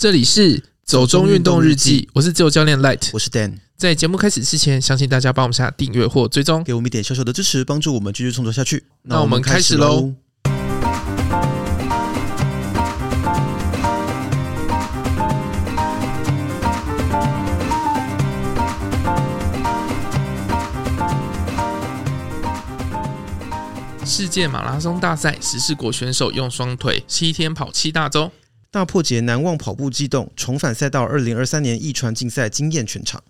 这里是走中运动日记，我是自由教练 Light，我是 Dan。在节目开始之前，相信大家帮我们下订阅或追踪，给我们一点小小的支持，帮助我们继续创作下去。那我们开始喽。世界马拉松大赛，十四国选手用双腿七天跑七大洲。大破节难忘跑步激动，重返赛道。二零二三年一传竞赛惊艳全场。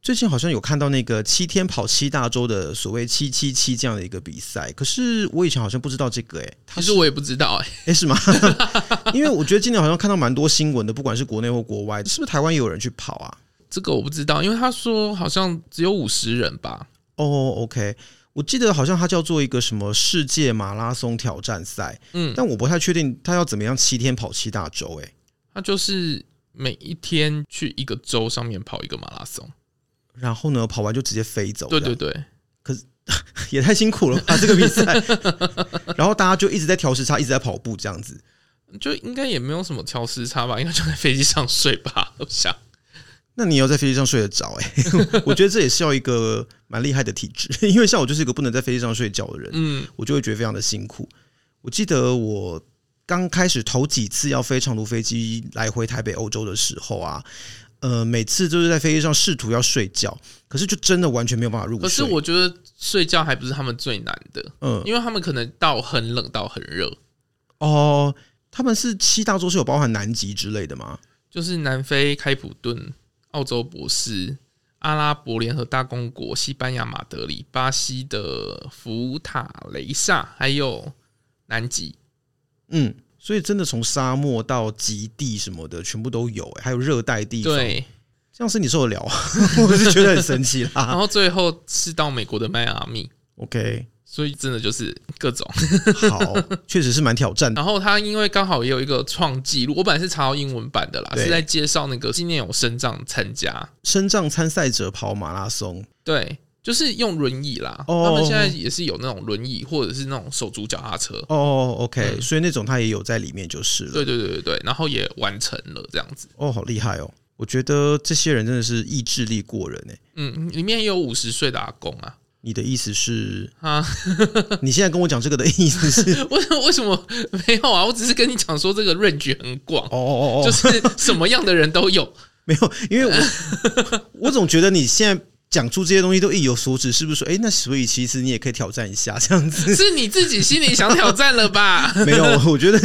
最近好像有看到那个七天跑七大洲的所谓“七七七”这样的一个比赛，可是我以前好像不知道这个诶、欸，其实我也不知道诶、欸，诶是吗？因为我觉得今年好像看到蛮多新闻的，不管是国内或国外，是不是台湾也有人去跑啊？这个我不知道，因为他说好像只有五十人吧。哦、oh,，OK。我记得好像它叫做一个什么世界马拉松挑战赛，嗯，但我不太确定它要怎么样七天跑七大洲，哎，它就是每一天去一个州上面跑一个马拉松，然后呢，跑完就直接飞走，对对对，可是 也太辛苦了吧这个比赛，然后大家就一直在调时差，一直在跑步这样子，就应该也没有什么调时差吧，应该就在飞机上睡吧，我想。那你要在飞机上睡得着哎？我觉得这也是要一个蛮厉害的体质，因为像我就是一个不能在飞机上睡觉的人，嗯，我就会觉得非常的辛苦。我记得我刚开始头几次要飞长途飞机来回台北、欧洲的时候啊，呃，每次都是在飞机上试图要睡觉，可是就真的完全没有办法入睡。可是我觉得睡觉还不是他们最难的，嗯，因为他们可能到很冷到很热。哦，他们是七大洲是有包含南极之类的吗？就是南非开普敦。澳洲博士、阿拉伯联合大公国、西班牙马德里、巴西的福塔雷萨，还有南极。嗯，所以真的从沙漠到极地什么的，全部都有，还有热带地方。对，这样是你受得了？我是觉得很神奇啦。然后最后是到美国的迈阿密。OK。所以真的就是各种好，确实是蛮挑战的。然后他因为刚好也有一个创纪录，我本来是查到英文版的啦，是在介绍那个今年有身障参加身障参赛者跑马拉松，对，就是用轮椅啦。他们现在也是有那种轮椅或者是那种手足脚踏车。哦，OK，所以那种他也有在里面就是了。对对对对对，然后也完成了这样子。哦，好厉害哦！我觉得这些人真的是意志力过人哎。嗯，里面也有五十岁的阿公啊。你的意思是啊？你现在跟我讲这个的意思是？为为什么没有啊？我只是跟你讲说这个 range 很广哦哦哦，就是什么样的人都有。没有，因为我我总觉得你现在讲出这些东西都意有所指，是不是说？哎，那所以其实你也可以挑战一下这样子。是你自己心里想挑战了吧？没有，我觉得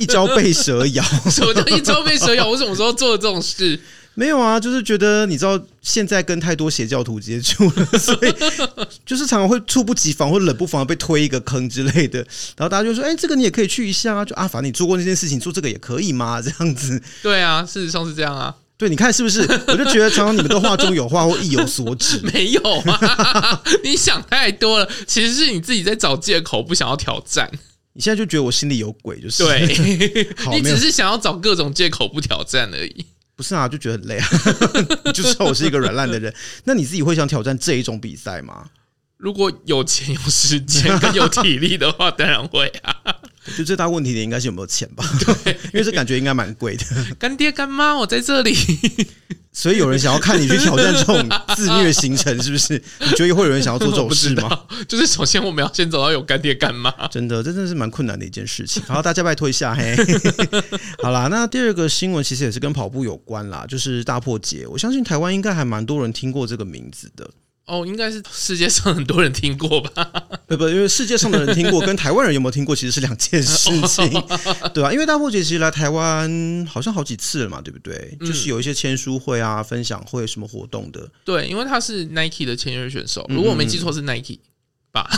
一朝被蛇咬。什么叫一朝被蛇咬？我什么时候做了这种事？没有啊，就是觉得你知道现在跟太多邪教徒接触了，所以 就是常常会猝不及防或冷不防被推一个坑之类的，然后大家就说：“哎，这个你也可以去一下啊！”就啊，反正你做过那件事情，做这个也可以吗？这样子。对啊，事实上是这样啊。对，你看是不是？我就觉得常常你们都话中有话或意有所指。没有啊，你想太多了。其实是你自己在找借口，不想要挑战。你现在就觉得我心里有鬼，就是对。你只是想要找各种借口不挑战而已。不是啊，就觉得很累啊，就知道我是一个软烂的人。那你自己会想挑战这一种比赛吗？如果有钱、有时间、跟有体力的话，当然会啊。就最大问题的应该是有没有钱吧？对，因为这感觉应该蛮贵的。干爹干妈，我在这里。所以有人想要看你去挑战这种自虐行程，是不是？你觉得会有人想要做这种事吗？就是首先我们要先走到有干爹干妈，真的，这真的是蛮困难的一件事情。好，大家拜托一下，嘿。好啦，那第二个新闻其实也是跟跑步有关啦，就是大破节。我相信台湾应该还蛮多人听过这个名字的。哦，应该是世界上很多人听过吧？不不，因为世界上的人听过，跟台湾人有没有听过，其实是两件事情，对吧、啊？因为大破姐其实来台湾好像好几次了嘛，对不对？嗯、就是有一些签书会啊、分享会什么活动的。对，因为他是 Nike 的签约选手，如果我没记错是 Nike。吧，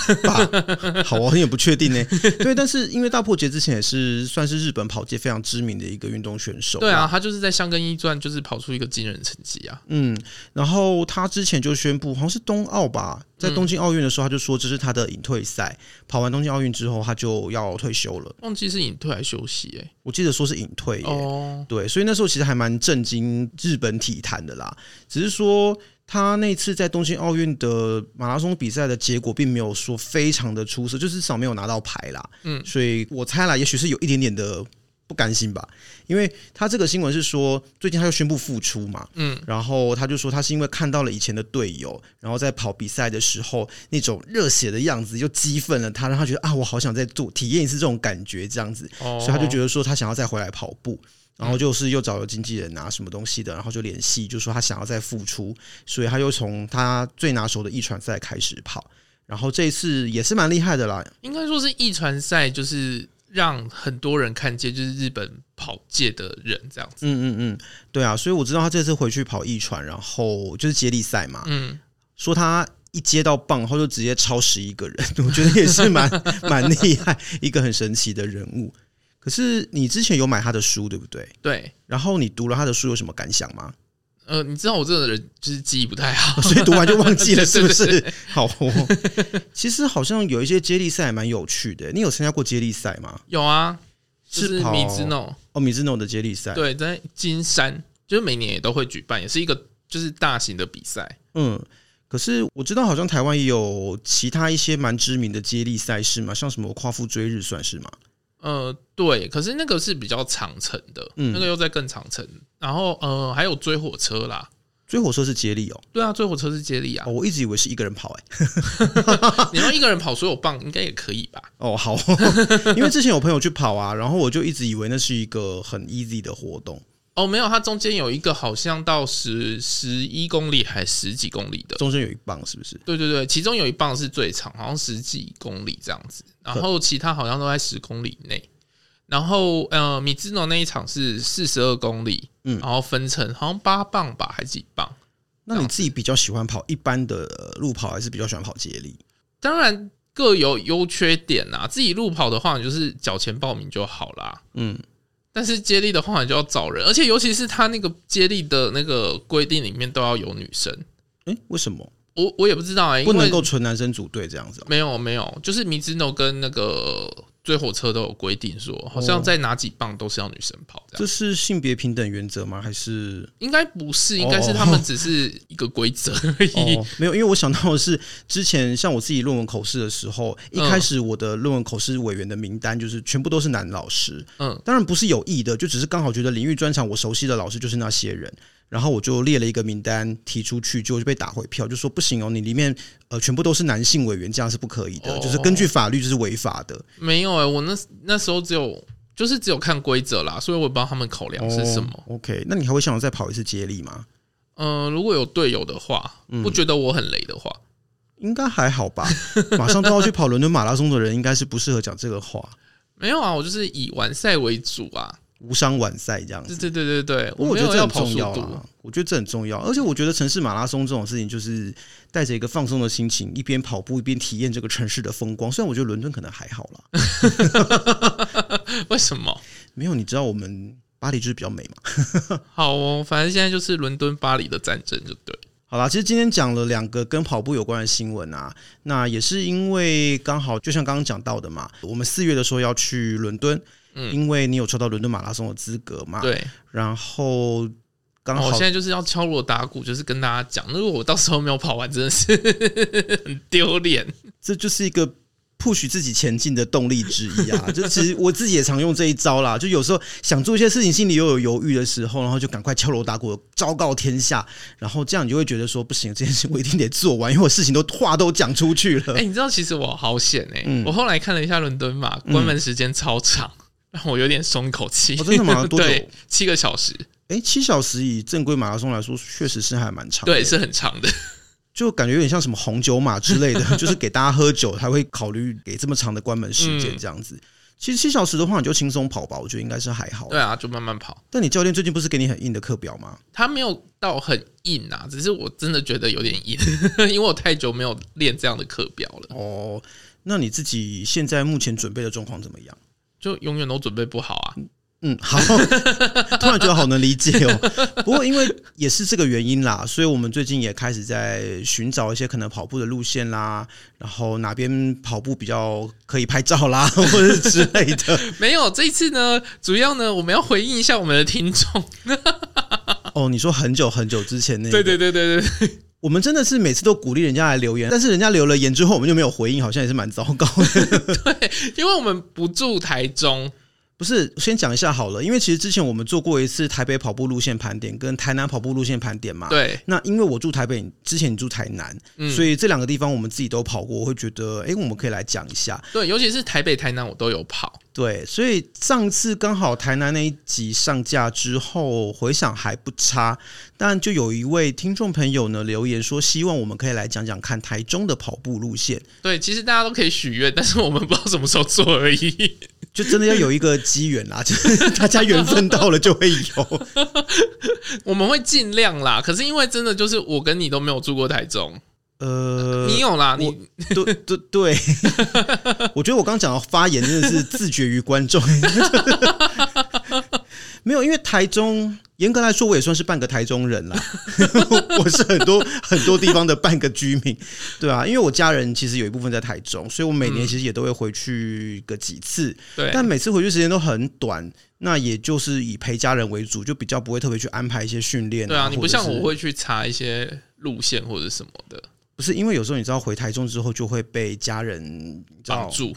好，啊很也不确定呢。对，但是因为大破节之前也是算是日本跑界非常知名的一个运动选手。对啊，他就是在香根一传就是跑出一个惊人的成绩啊。嗯，然后他之前就宣布，好像是冬奥吧，在东京奥运的时候，他就说这是他的隐退赛。跑完东京奥运之后，他就要退休了。忘记是隐退还是休息？哎，我记得说是隐退。哦，对，所以那时候其实还蛮震惊日本体坛的啦。只是说。他那次在东京奥运的马拉松比赛的结果，并没有说非常的出色，就至少没有拿到牌啦。嗯，所以我猜啦，也许是有一点点的不甘心吧？因为他这个新闻是说，最近他又宣布复出嘛，嗯，然后他就说他是因为看到了以前的队友，然后在跑比赛的时候那种热血的样子，就激愤了他，让他觉得啊，我好想再做体验一次这种感觉，这样子，哦，所以他就觉得说他想要再回来跑步，然后就是又找了经纪人啊什么东西的，然后就联系，就说他想要再复出，所以他又从他最拿手的一传赛开始跑，然后这一次也是蛮厉害的啦，应该说是一传赛就是。让很多人看见，就是日本跑界的人这样子。嗯嗯嗯，对啊，所以我知道他这次回去跑一传，然后就是接力赛嘛。嗯，说他一接到棒，然后就直接超十一个人，我觉得也是蛮 蛮厉害，一个很神奇的人物。可是你之前有买他的书，对不对？对。然后你读了他的书，有什么感想吗？呃，你知道我这个人就是记忆不太好，所以读完就忘记了，是不是？好、哦，其实好像有一些接力赛蛮有趣的。你有参加过接力赛吗？有啊，就是米兹诺哦，米兹诺的接力赛，对，在金山，就是每年也都会举办，也是一个就是大型的比赛。嗯，可是我知道好像台湾也有其他一些蛮知名的接力赛事嘛，像什么夸父追日算是吗？呃，对，可是那个是比较长程的，嗯，那个又在更长程。然后呃，还有追火车啦，追火车是接力哦。对啊，追火车是接力啊。哦，我一直以为是一个人跑哎。你要一个人跑所有棒应该也可以吧？哦，好，因为之前有朋友去跑啊，然后我就一直以为那是一个很 easy 的活动。哦，没有，它中间有一个好像到十十一公里还十几公里的，中间有一棒是不是？对对对，其中有一棒是最长，好像十几公里这样子，然后其他好像都在十公里内。然后呃，米兹诺那一场是四十二公里，嗯，然后分成好像八棒吧，还是几棒？那你自己比较喜欢跑一般的路跑，还是比较喜欢跑接力？当然各有优缺点呐。自己路跑的话，你就是缴钱报名就好啦。嗯。但是接力的话，你就要找人，而且尤其是他那个接力的那个规定里面都要有女生。诶、欸，为什么？我我也不知道哎、欸，不能够纯男生组队这样子。没有没有，就是米兹诺跟那个。追火车都有规定说，好像在哪几棒都是要女生跑。这样，这是性别平等原则吗？还是应该不是？应该是他们只是一个规则而已。哦，没有，因为我想到的是，之前像我自己论文口试的时候，一开始我的论文口试委员的名单就是全部都是男老师。嗯，当然不是有意的，就只是刚好觉得领域专长我熟悉的老师就是那些人。然后我就列了一个名单提出去，就被打回票，就说不行哦，你里面呃全部都是男性委员，这样是不可以的，哦、就是根据法律就是违法的。没有哎、欸，我那那时候只有就是只有看规则啦，所以我也不知道他们考量是什么。哦、OK，那你还会想要再跑一次接力吗？嗯、呃，如果有队友的话，不觉得我很雷的话，嗯、应该还好吧。马上都要去跑伦敦马拉松的人，应该是不适合讲这个话。没有啊，我就是以完赛为主啊。无伤晚赛这样子，对对对对对，我觉得这很重要啊。我觉得这很重要，而且我觉得城市马拉松这种事情，就是带着一个放松的心情，一边跑步一边体验这个城市的风光。虽然我觉得伦敦可能还好啦，为什么？没有，你知道我们巴黎就是比较美嘛。好哦，反正现在就是伦敦巴黎的战争，就对。好啦，其实今天讲了两个跟跑步有关的新闻啊，那也是因为刚好就像刚刚讲到的嘛，我们四月的时候要去伦敦。嗯，因为你有抽到伦敦马拉松的资格嘛？对。然后刚好，我现在就是要敲锣打鼓，就是跟大家讲，如果我到时候没有跑完，真的是 很丢脸。这就是一个 push 自己前进的动力之一啊！就其实我自己也常用这一招啦。就有时候想做一些事情，心里又有犹豫的时候，然后就赶快敲锣打鼓，昭告天下。然后这样你就会觉得说，不行，这件事我一定得做完，因为我事情都话都讲出去了。哎、欸，你知道，其实我好险哎、欸！嗯、我后来看了一下伦敦嘛，关门时间超长。嗯我有点松口气。哦，真的吗？多久？对，七个小时。哎，七小时以正规马拉松来说，确实是还蛮长的。对，是很长的。就感觉有点像什么红酒马之类的，就是给大家喝酒，才会考虑给这么长的关门时间这样子。其实七小时的话，你就轻松跑吧，我觉得应该是还好。对啊，就慢慢跑。但你教练最近不是给你很硬的课表吗？他没有到很硬啊，只是我真的觉得有点硬，因为我太久没有练这样的课表了。哦，那你自己现在目前准备的状况怎么样？就永远都准备不好啊！嗯，好，突然觉得好能理解哦。不过因为也是这个原因啦，所以我们最近也开始在寻找一些可能跑步的路线啦，然后哪边跑步比较可以拍照啦，或者之类的。没有，这一次呢，主要呢，我们要回应一下我们的听众。哦，你说很久很久之前那个？对对对对对。我们真的是每次都鼓励人家来留言，但是人家留了言之后，我们就没有回应，好像也是蛮糟糕的。对，因为我们不住台中，不是，先讲一下好了，因为其实之前我们做过一次台北跑步路线盘点，跟台南跑步路线盘点嘛。对。那因为我住台北，之前你住台南，嗯、所以这两个地方我们自己都跑过，我会觉得，哎，我们可以来讲一下。对，尤其是台北、台南，我都有跑。对，所以上次刚好台南那一集上架之后，回想还不差，但就有一位听众朋友呢留言说，希望我们可以来讲讲看台中的跑步路线。对，其实大家都可以许愿，但是我们不知道什么时候做而已。就真的要有一个机缘啦，就是大家缘分到了就会有。我们会尽量啦，可是因为真的就是我跟你都没有住过台中，呃，你有啦，你对对对，我觉得我刚刚讲的发言真的是自觉于观众，没有，因为台中。严格来说，我也算是半个台中人啦。我是很多很多地方的半个居民，对啊，因为我家人其实有一部分在台中，所以我每年其实也都会回去个几次。对，但每次回去时间都很短，那也就是以陪家人为主，就比较不会特别去安排一些训练。对啊，你不像我会去查一些路线或者什么的。不是，因为有时候你知道回台中之后就会被家人绑住。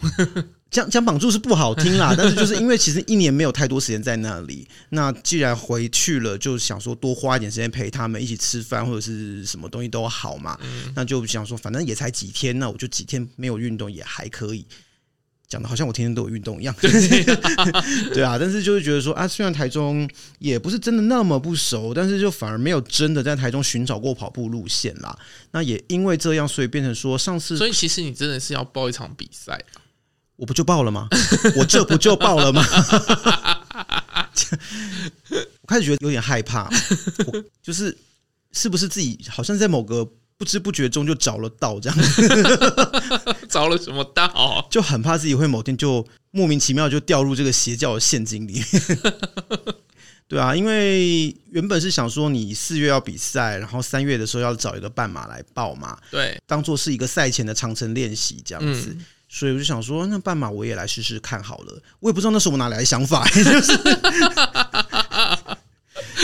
讲讲绑住是不好听啦，但是就是因为其实一年没有太多时间在那里，那既然回去了，就想说多花一点时间陪他们一起吃饭或者是什么东西都好嘛，嗯、那就想说反正也才几天，那我就几天没有运动也还可以，讲的好像我天天都有运动一样，对啊，但是就是觉得说啊，虽然台中也不是真的那么不熟，但是就反而没有真的在台中寻找过跑步路线啦，那也因为这样，所以变成说上次，所以其实你真的是要报一场比赛。我不就爆了吗？我这不就爆了吗？我开始觉得有点害怕，我就是是不是自己好像在某个不知不觉中就找了道这样？找了什么道？就很怕自己会某天就莫名其妙就掉入这个邪教的陷阱里面。对啊，因为原本是想说你四月要比赛，然后三月的时候要找一个半马来报嘛，对，当做是一个赛前的长程练习这样子。嗯所以我就想说，那半马我也来试试看好了。我也不知道那是我哪来的想法，就是。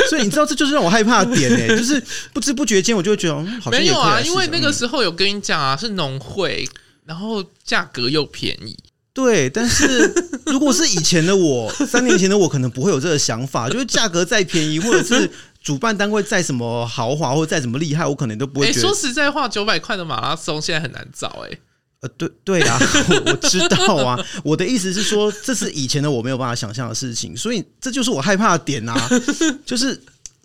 所以你知道，这就是让我害怕的点呢，就是不知不觉间我就会觉得，嗯，好像没有啊，因为那个时候有跟你讲啊，是农会，然后价格又便宜。对，但是如果是以前的我，三年前的我，可能不会有这个想法，就是价格再便宜，或者是主办单位再什么豪华，或者再怎么厉害，我可能都不会觉得。说实在话，九百块的马拉松现在很难找哎。对对啊，我，我知道啊。我的意思是说，这是以前的我没有办法想象的事情，所以这就是我害怕的点啊。就是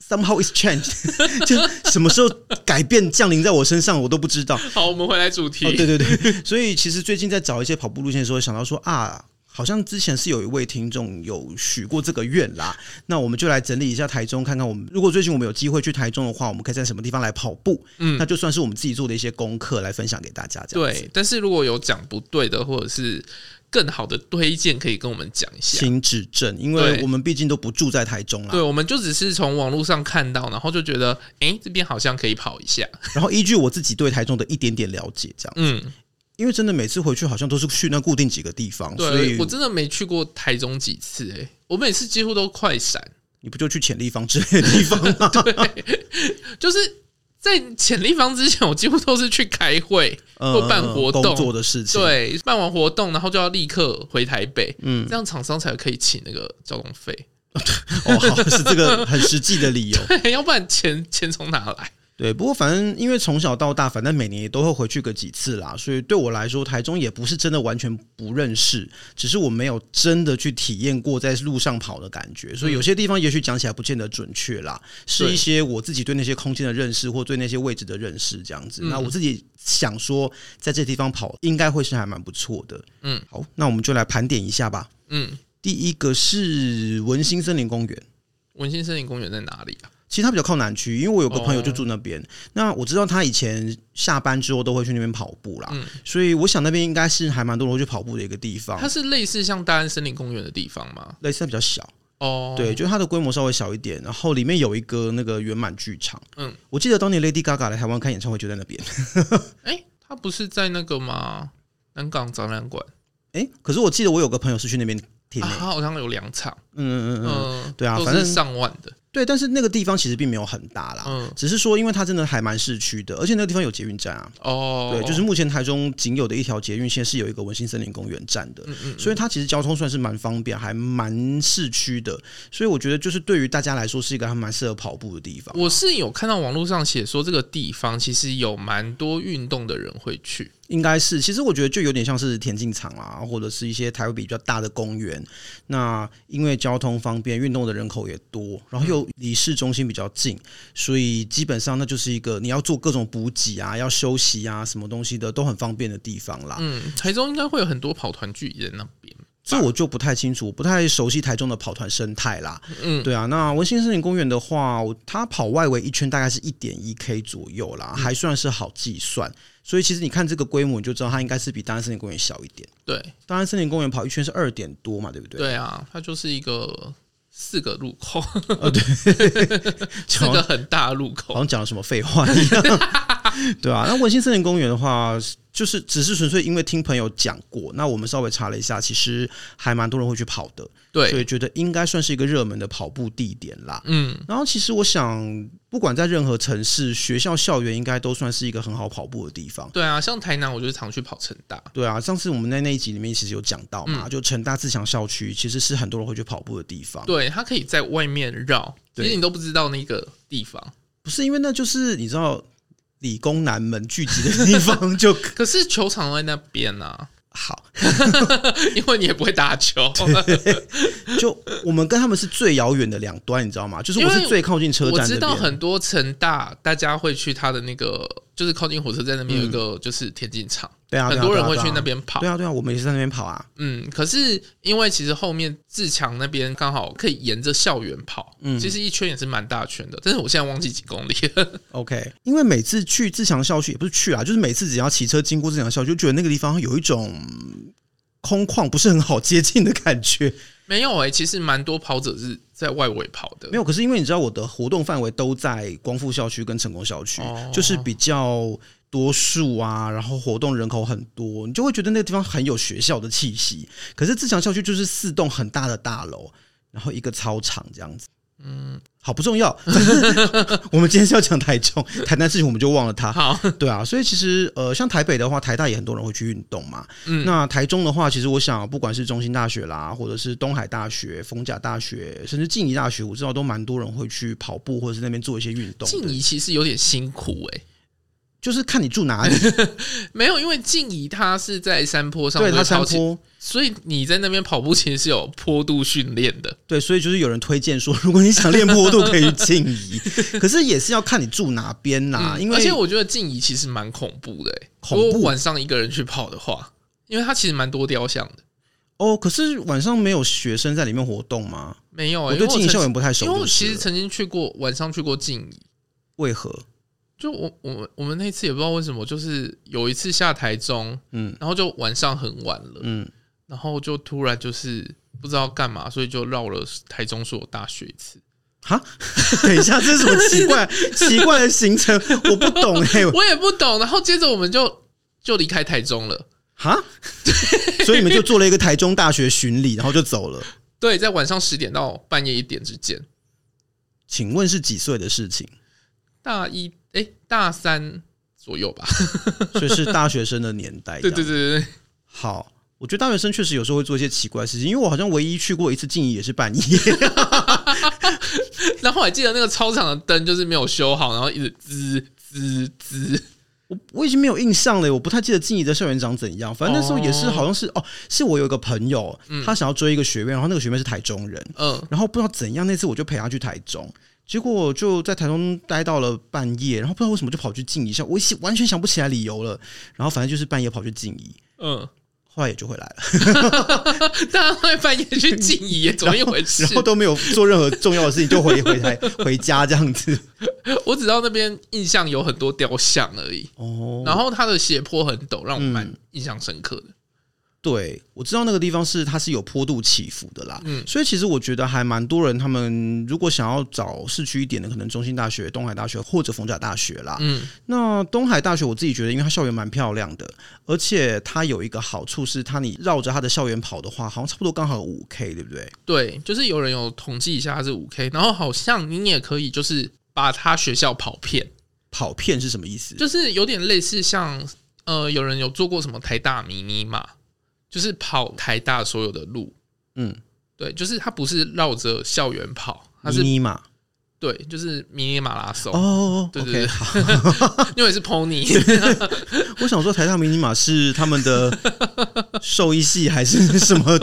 somehow it's changed，就什么时候改变降临在我身上，我都不知道。好，我们回来主题。哦，对对对，所以其实最近在找一些跑步路线的时候，想到说啊。好像之前是有一位听众有许过这个愿啦，那我们就来整理一下台中，看看我们如果最近我们有机会去台中的话，我们可以在什么地方来跑步？嗯，那就算是我们自己做的一些功课来分享给大家。这样。对，但是如果有讲不对的，或者是更好的推荐，可以跟我们讲一下，请指正，因为我们毕竟都不住在台中啦。对，我们就只是从网络上看到，然后就觉得，哎，这边好像可以跑一下，然后依据我自己对台中的一点点了解，这样子。嗯。因为真的每次回去好像都是去那固定几个地方，对所以我真的没去过台中几次诶、欸，我每次几乎都快闪。你不就去潜立方之类的地方吗？对，就是在潜立方之前，我几乎都是去开会或办活动、嗯、做的事情。对，办完活动然后就要立刻回台北，嗯，这样厂商才可以请那个交通费。哦，好，是这个很实际的理由。对，要不然钱钱从哪来？对，不过反正因为从小到大，反正每年也都会回去个几次啦，所以对我来说，台中也不是真的完全不认识，只是我没有真的去体验过在路上跑的感觉，所以有些地方也许讲起来不见得准确啦，是一些我自己对那些空间的认识或对那些位置的认识这样子。那我自己想说，在这地方跑应该会是还蛮不错的。嗯，好，那我们就来盘点一下吧。嗯，第一个是文心森林公园。文心森林公园在哪里啊？其实他比较靠南区，因为我有个朋友就住那边。Oh. 那我知道他以前下班之后都会去那边跑步啦，嗯、所以我想那边应该是还蛮多人会去跑步的一个地方。它是类似像大安森林公园的地方吗？类似，比较小哦。Oh. 对，就是它的规模稍微小一点，然后里面有一个那个圆满剧场。嗯，我记得当年 Lady Gaga 来台湾开演唱会就在那边。哎、欸，他不是在那个吗？南港展览馆。哎、欸，可是我记得我有个朋友是去那边听、欸，他好像有两场。嗯嗯嗯嗯，对啊，反正上万的。对，但是那个地方其实并没有很大啦，嗯，只是说因为它真的还蛮市区的，而且那个地方有捷运站啊。哦，对，就是目前台中仅有的一条捷运线是有一个文心森林公园站的，嗯嗯，所以它其实交通算是蛮方便，还蛮市区的，所以我觉得就是对于大家来说是一个还蛮适合跑步的地方。我是有看到网络上写说这个地方其实有蛮多运动的人会去。应该是，其实我觉得就有点像是田径场啊，或者是一些台湾比较大的公园。那因为交通方便，运动的人口也多，然后又离市中心比较近，所以基本上那就是一个你要做各种补给啊、要休息啊、什么东西的都很方便的地方啦。嗯，台中应该会有很多跑团聚集在那边。这我就不太清楚，不太熟悉台中的跑团生态啦。嗯，对啊，那文心森林公园的话，它跑外围一圈大概是一点一 K 左右啦，还算是好计算。所以其实你看这个规模，你就知道它应该是比大安森林公园小一点。对，大安森林公园跑一圈是二点多嘛，对不对？对啊，它就是一个四个路口，哦，对，四个很大的路口，好像讲了什么废话一样。对啊，那文心森林公园的话。就是只是纯粹因为听朋友讲过，那我们稍微查了一下，其实还蛮多人会去跑的，对，所以觉得应该算是一个热门的跑步地点啦。嗯，然后其实我想，不管在任何城市，学校校园应该都算是一个很好跑步的地方。对啊，像台南，我就是常去跑成大。对啊，上次我们在那一集里面其实有讲到嘛，嗯、就成大自强校区其实是很多人会去跑步的地方。对，它可以在外面绕，其实你都不知道那个地方，不是因为那就是你知道。理工男们聚集的地方 就，可是球场在那边呢、啊。好，因为你也不会打球。就我们跟他们是最遥远的两端，你知道吗？就是我是最靠近车站。我知道很多成大，大家会去他的那个，就是靠近火车站那边有一个，就是田径场。对啊，很多人会去那边跑。对啊，对啊，我们也是在那边跑啊。嗯，可是因为其实后面自强那边刚好可以沿着校园跑，嗯，其实一圈也是蛮大圈的。但是我现在忘记几公里了。OK，因为每次去自强校区也不是去啊，就是每次只要骑车经过自强校区，就觉得那个地方有一种空旷，不是很好接近的感觉。没有哎、欸，其实蛮多跑者是在外围跑的。没有，可是因为你知道我的活动范围都在光复校区跟成功校区，哦、就是比较。多数啊，然后活动人口很多，你就会觉得那个地方很有学校的气息。可是自强校区就是四栋很大的大楼，然后一个操场这样子。嗯，好不重要。我们今天是要讲台中，台南事情我们就忘了它。好，对啊，所以其实呃，像台北的话，台大也很多人会去运动嘛。嗯，那台中的话，其实我想，不管是中心大学啦，或者是东海大学、逢甲大学，甚至静宜大学，我知道都蛮多人会去跑步，或者是那边做一些运动。静宜其实有点辛苦哎、欸。就是看你住哪里，没有，因为静怡她是在山坡上，对，她山坡，所以你在那边跑步其实是有坡度训练的，对，所以就是有人推荐说，如果你想练坡度，可以去静怡，可是也是要看你住哪边呐、啊，因为、嗯、而且我觉得静怡其实蛮恐怖的、欸，恐怖？晚上一个人去跑的话，因为它其实蛮多雕像的，哦，可是晚上没有学生在里面活动吗？没有、欸，我对静怡校园不太熟，因为我其实曾经去过晚上去过静怡，为何？就我我们我们那次也不知道为什么，就是有一次下台中，嗯，然后就晚上很晚了，嗯，然后就突然就是不知道干嘛，所以就绕了台中所有大学一次。哈，等一下，这是什么奇怪 奇怪的行程？我不懂哎，我也不懂。然后接着我们就就离开台中了。哈，对，所以你们就做了一个台中大学巡礼，然后就走了。对，在晚上十点到半夜一点之间。请问是几岁的事情？大一。哎，大三左右吧，所以是大学生的年代。对对对对，好，我觉得大学生确实有时候会做一些奇怪的事情，因为我好像唯一去过一次静怡也是半夜，然后我还记得那个操场的灯就是没有修好，然后一直滋滋滋。我我已经没有印象了，我不太记得静怡的校园长怎样。反正那时候也是好像是哦，是我有一个朋友，他想要追一个学妹，然后那个学妹是台中人，嗯，然后不知道怎样，那次我就陪他去台中。结果就在台中待到了半夜，然后不知道为什么就跑去静宜，像我完全想不起来理由了。然后反正就是半夜跑去静怡，嗯，后来也就回来了。大家会半夜去静怡，怎么一回事？然后都没有做任何重要的事情，就回回台 回家这样子。我只知道那边印象有很多雕像而已。哦，然后它的斜坡很陡，让我蛮印象深刻的。对，我知道那个地方是它是有坡度起伏的啦，嗯，所以其实我觉得还蛮多人，他们如果想要找市区一点的，可能中兴大学、东海大学或者逢甲大学啦，嗯，那东海大学我自己觉得，因为它校园蛮漂亮的，而且它有一个好处是，它你绕着它的校园跑的话，好像差不多刚好五 K，对不对？对，就是有人有统计一下它是五 K，然后好像你也可以就是把它学校跑遍，跑遍是什么意思？就是有点类似像呃，有人有做过什么台大迷你马。就是跑台大所有的路，嗯，对，就是它不是绕着校园跑，它是迷你马，对，就是迷你马拉松。哦，对对对，因为是 pony。我想说，台大迷你马是他们的 兽医系还是什么？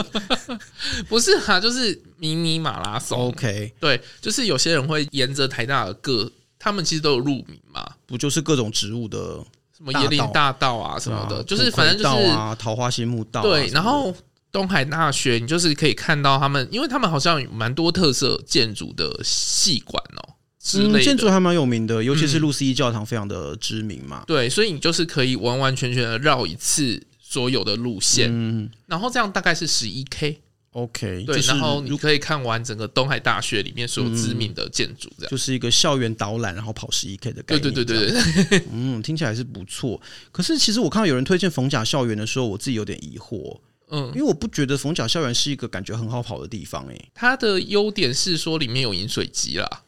不是啊，就是迷你马拉松。OK，对，就是有些人会沿着台大的各，他们其实都有路名嘛，不就是各种植物的。什么椰林大道啊什么的，啊、就是反正就是啊，桃花心木道、啊。对，然后东海大学，你就是可以看到他们，因为他们好像有蛮多特色建筑的系馆哦之类的，嗯、建筑还蛮有名的，尤其是路斯一教堂非常的知名嘛、嗯。对，所以你就是可以完完全全的绕一次所有的路线，嗯，然后这样大概是十一 K。OK，对，然后你可以看完整个东海大学里面所有知名的建筑，这样、嗯、就是一个校园导览，然后跑十一 K 的概念。对对对对对，嗯，听起来是不错。可是其实我看到有人推荐逢甲校园的时候，我自己有点疑惑，嗯，因为我不觉得逢甲校园是一个感觉很好跑的地方、欸。诶，它的优点是说里面有饮水机啦。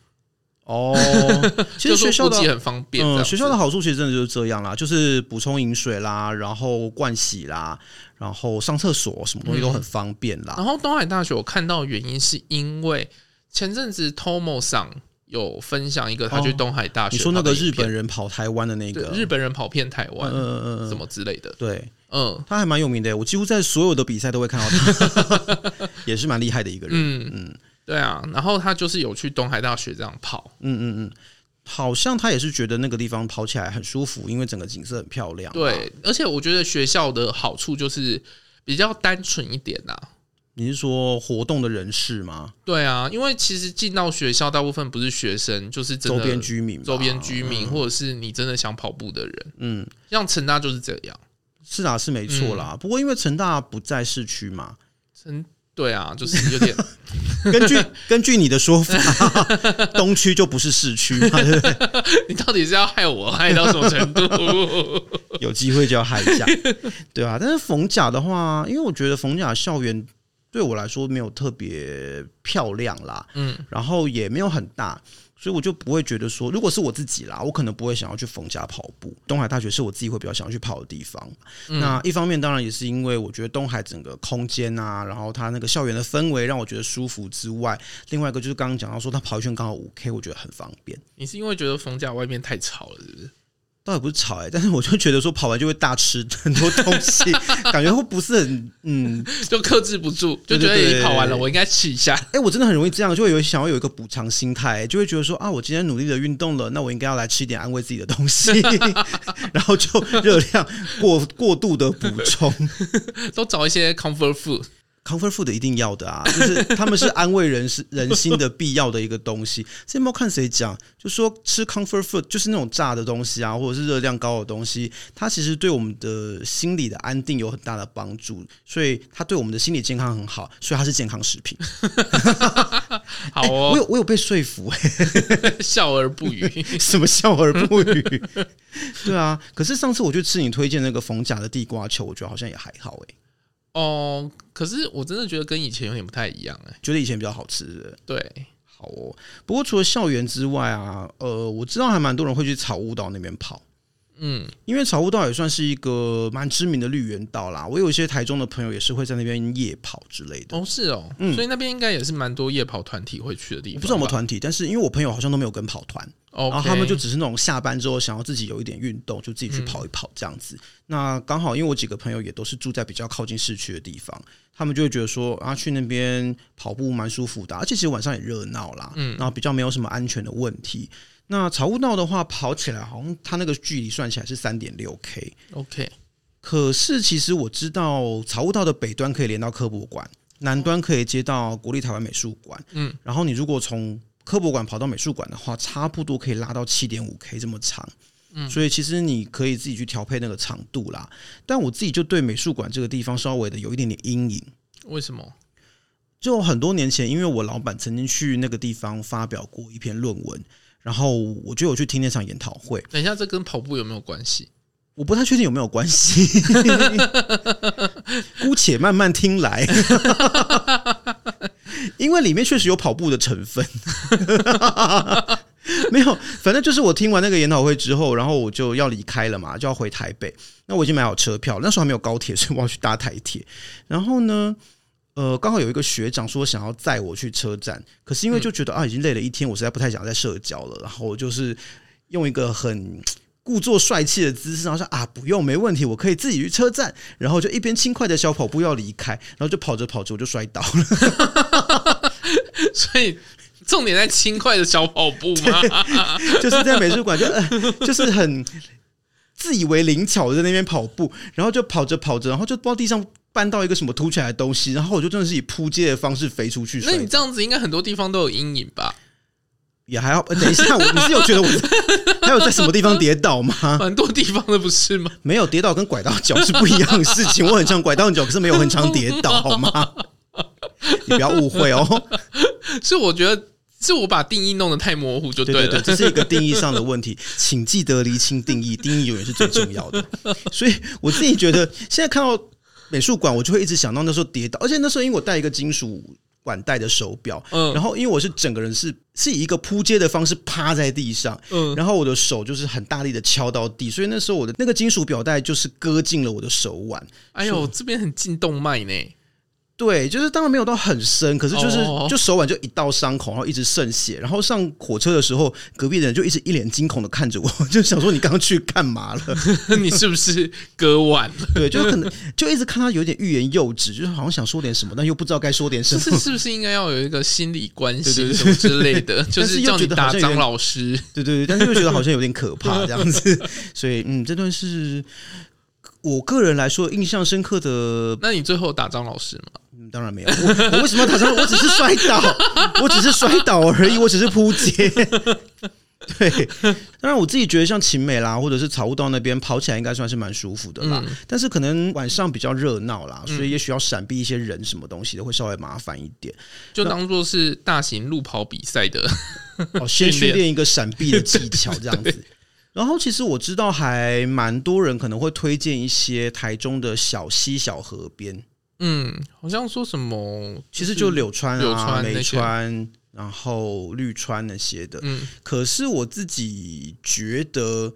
哦，其实学校的很方便。嗯，学校的好处其实真的就是这样啦，就是补充饮水啦，然后盥洗啦，然后上厕所，什么东西都很方便啦。然后东海大学我看到的原因是因为前阵子 Tomo 上有分享一个他去东海大学，你说那个日本人跑台湾的那个，日本人跑遍台湾，嗯嗯什么之类的。对，嗯，他还蛮有名的，我几乎在所有的比赛都会看到他，也是蛮厉害的一个人。嗯嗯。对啊，然后他就是有去东海大学这样跑，嗯嗯嗯，好像他也是觉得那个地方跑起来很舒服，因为整个景色很漂亮。对，而且我觉得学校的好处就是比较单纯一点呐、啊。你是说活动的人士吗？对啊，因为其实进到学校大部分不是学生，就是周边居民、周边居民，或者是你真的想跑步的人。嗯，像成大就是这样，是啊，是没错啦。嗯、不过因为成大不在市区嘛，成。对啊，就是有点 根据根据你的说法，东区就不是市区嘛，对不对？你到底是要害我害到什么程度？有机会就要害一下，对啊。但是逢甲的话，因为我觉得逢甲校园对我来说没有特别漂亮啦，嗯，然后也没有很大。所以我就不会觉得说，如果是我自己啦，我可能不会想要去逢甲跑步。东海大学是我自己会比较想要去跑的地方。嗯、那一方面当然也是因为我觉得东海整个空间啊，然后它那个校园的氛围让我觉得舒服之外，另外一个就是刚刚讲到说它跑一圈刚好五 K，我觉得很方便。你是因为觉得逢甲外面太吵了，是不是？倒也不是吵哎、欸，但是我就觉得说跑完就会大吃很多东西，感觉会不是很嗯，就克制不住，就觉得你跑完了，我应该吃一下。哎、欸，我真的很容易这样，就会有想要有一个补偿心态，就会觉得说啊，我今天努力的运动了，那我应该要来吃一点安慰自己的东西，然后就热量过过度的补充，都找一些 comfort food。Comfort food 一定要的啊，就是他们是安慰人是人心的必要的一个东西。之前不知道看谁讲，就说吃 Comfort food 就是那种炸的东西啊，或者是热量高的东西，它其实对我们的心理的安定有很大的帮助，所以它对我们的心理健康很好，所以它是健康食品。好哦，欸、我有我有被说服、欸，笑而不语。什么笑而不语？对啊，可是上次我去吃你推荐那个逢甲的地瓜球，我觉得好像也还好哎、欸。哦，可是我真的觉得跟以前有点不太一样哎、欸，觉得以前比较好吃的。对，好哦。不过除了校园之外啊，呃，我知道还蛮多人会去草悟道那边跑。嗯，因为草悟道也算是一个蛮知名的绿园道啦。我有一些台中的朋友也是会在那边夜跑之类的。哦，是哦，嗯，所以那边应该也是蛮多夜跑团体会去的地方。我不知道有没有团体，但是因为我朋友好像都没有跟跑团然后他们就只是那种下班之后想要自己有一点运动，就自己去跑一跑这样子。嗯、那刚好因为我几个朋友也都是住在比较靠近市区的地方，他们就会觉得说啊，去那边跑步蛮舒服的，而且其实晚上也热闹啦，嗯，然后比较没有什么安全的问题。那草悟道的话，跑起来好像它那个距离算起来是三点六 K，OK。可是其实我知道草悟道的北端可以连到科博馆，南端可以接到国立台湾美术馆。嗯，然后你如果从科博馆跑到美术馆的话，差不多可以拉到七点五 K 这么长。嗯，所以其实你可以自己去调配那个长度啦。但我自己就对美术馆这个地方稍微的有一点点阴影。为什么？就很多年前，因为我老板曾经去那个地方发表过一篇论文，然后我就有去听那场研讨会。等一下，这跟跑步有没有关系？我不太确定有没有关系，姑且慢慢听来。因为里面确实有跑步的成分。没有，反正就是我听完那个研讨会之后，然后我就要离开了嘛，就要回台北。那我已经买好车票，那时候还没有高铁，所以我要去搭台铁。然后呢，呃，刚好有一个学长说想要载我去车站，可是因为就觉得啊，已经累了一天，我实在不太想再社交了。然后我就是用一个很故作帅气的姿势，然后说啊，不用，没问题，我可以自己去车站。然后就一边轻快的小跑步要离开，然后就跑着跑着我就摔倒了。所以。重点在轻快的小跑步吗？就是在美术馆就、呃、就是很自以为灵巧的在那边跑步，然后就跑着跑着，然后就不知道地上搬到一个什么凸起来的东西，然后我就真的是以扑街的方式飞出去。那你这样子应该很多地方都有阴影吧？也还好。等一下，我你是有觉得我还有在什么地方跌倒吗？很多地方的不是吗？没有跌倒跟拐到脚是不一样的事情。我很常拐到脚，可是没有很常跌倒，好吗？你不要误会哦。是我觉得。是我把定义弄得太模糊就对了，对对对，这是一个定义上的问题，请记得厘清定义，定义永远是最重要的。所以我自己觉得，现在看到美术馆，我就会一直想到那时候跌倒，而且那时候因为我戴一个金属管带的手表，嗯，然后因为我是整个人是是以一个扑街的方式趴在地上，嗯，然后我的手就是很大力的敲到地，所以那时候我的那个金属表带就是割进了我的手腕。哎呦，这边很进动脉呢。对，就是当然没有到很深，可是就是就手腕就一道伤口，然后一直渗血。然后上火车的时候，隔壁的人就一直一脸惊恐的看着我，就想说你刚刚去干嘛了？你是不是割腕了？对，就可能就一直看他有点欲言又止，就是好像想说点什么，但又不知道该说点什么。是是不是应该要有一个心理关系什么之类的？就是叫你打张老师。对对对，但是又觉得好像有点可怕这样子。所以嗯，这段是我个人来说印象深刻的。那你最后打张老师吗？当然没有，我我为什么要打仗？我只是摔倒，我只是摔倒而已，我只是扑街。对，当然我自己觉得像勤美啦，或者是草悟道那边跑起来应该算是蛮舒服的啦。嗯、但是可能晚上比较热闹啦，所以也许要闪避一些人什么东西的，会稍微麻烦一点。就当做是大型路跑比赛的 哦，先训练一个闪避的技巧这样子。然后其实我知道还蛮多人可能会推荐一些台中的小溪、小河边。嗯，好像说什么，其实就柳川啊、梅川，然后绿川那些的。嗯，可是我自己觉得，